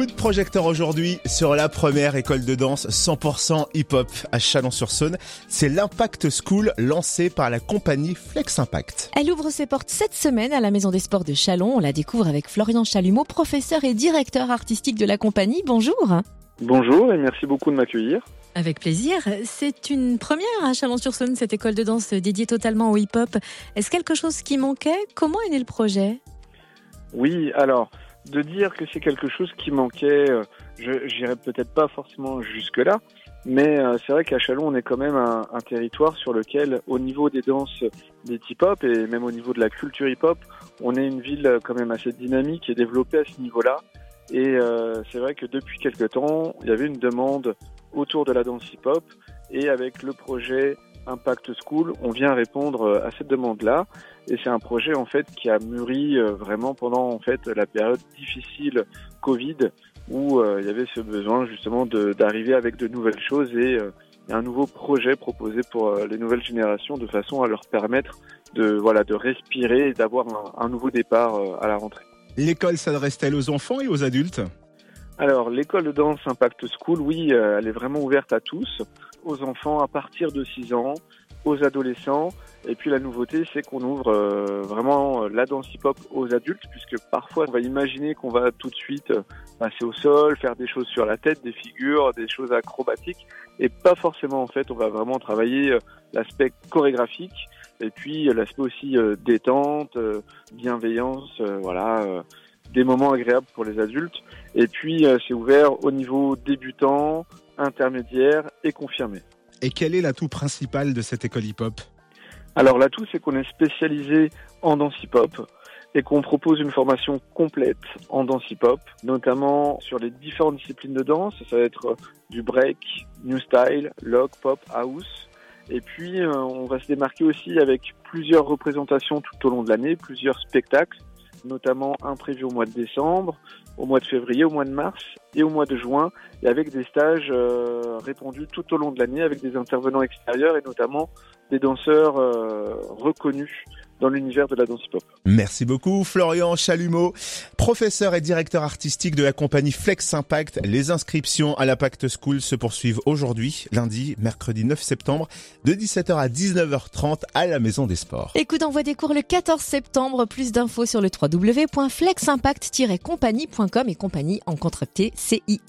Coup de projecteur aujourd'hui sur la première école de danse 100% hip-hop à Chalon-sur-Saône. C'est l'Impact School lancé par la compagnie Flex Impact. Elle ouvre ses portes cette semaine à la Maison des Sports de Chalon. On la découvre avec Florian Chalumeau, professeur et directeur artistique de la compagnie. Bonjour. Bonjour et merci beaucoup de m'accueillir. Avec plaisir. C'est une première à Chalon-sur-Saône, cette école de danse dédiée totalement au hip-hop. Est-ce quelque chose qui manquait? Comment est né le projet? Oui, alors de dire que c'est quelque chose qui manquait, euh, je j'irai peut-être pas forcément jusque-là, mais euh, c'est vrai qu'à Chalon, on est quand même un, un, territoire sur lequel, au niveau des danses des hip-hop et même au niveau de la culture hip-hop, on est une ville quand même assez dynamique et développée à ce niveau-là. Et euh, c'est vrai que depuis quelque temps, il y avait une demande autour de la danse hip-hop et avec le projet Impact School, on vient répondre à cette demande-là. Et c'est un projet en fait qui a mûri euh, vraiment pendant en fait la période difficile Covid où euh, il y avait ce besoin justement d'arriver avec de nouvelles choses et euh, un nouveau projet proposé pour les nouvelles générations de façon à leur permettre de voilà de respirer et d'avoir un, nouveau départ à la rentrée. L'école s'adresse-t-elle aux enfants et aux adultes? Alors, l'école de danse Impact School, oui, elle est vraiment ouverte à tous, aux enfants à partir de 6 ans, aux adolescents. Et puis la nouveauté, c'est qu'on ouvre euh, vraiment la danse hip-hop aux adultes, puisque parfois on va imaginer qu'on va tout de suite passer au sol, faire des choses sur la tête, des figures, des choses acrobatiques, et pas forcément en fait. On va vraiment travailler l'aspect chorégraphique, et puis l'aspect aussi détente, bienveillance, voilà des moments agréables pour les adultes. Et puis, euh, c'est ouvert au niveau débutant, intermédiaire et confirmé. Et quel est l'atout principal de cette école hip-hop? Alors, l'atout, c'est qu'on est spécialisé en danse hip-hop et qu'on propose une formation complète en danse hip-hop, notamment sur les différentes disciplines de danse. Ça va être du break, new style, lock, pop, house. Et puis, euh, on va se démarquer aussi avec plusieurs représentations tout au long de l'année, plusieurs spectacles notamment un prévu au mois de décembre, au mois de février, au mois de mars et au mois de juin, et avec des stages euh, répondus tout au long de l'année avec des intervenants extérieurs et notamment des danseurs euh, reconnus dans l'univers de la danse hip-hop. Merci beaucoup Florian Chalumeau, professeur et directeur artistique de la compagnie Flex Impact. Les inscriptions à l'Impact School se poursuivent aujourd'hui, lundi, mercredi 9 septembre, de 17h à 19h30 à la Maison des Sports. Écoute, envoie des cours le 14 septembre. Plus d'infos sur le www.fleximpact-compagnie.com et compagnie en contracté CIE.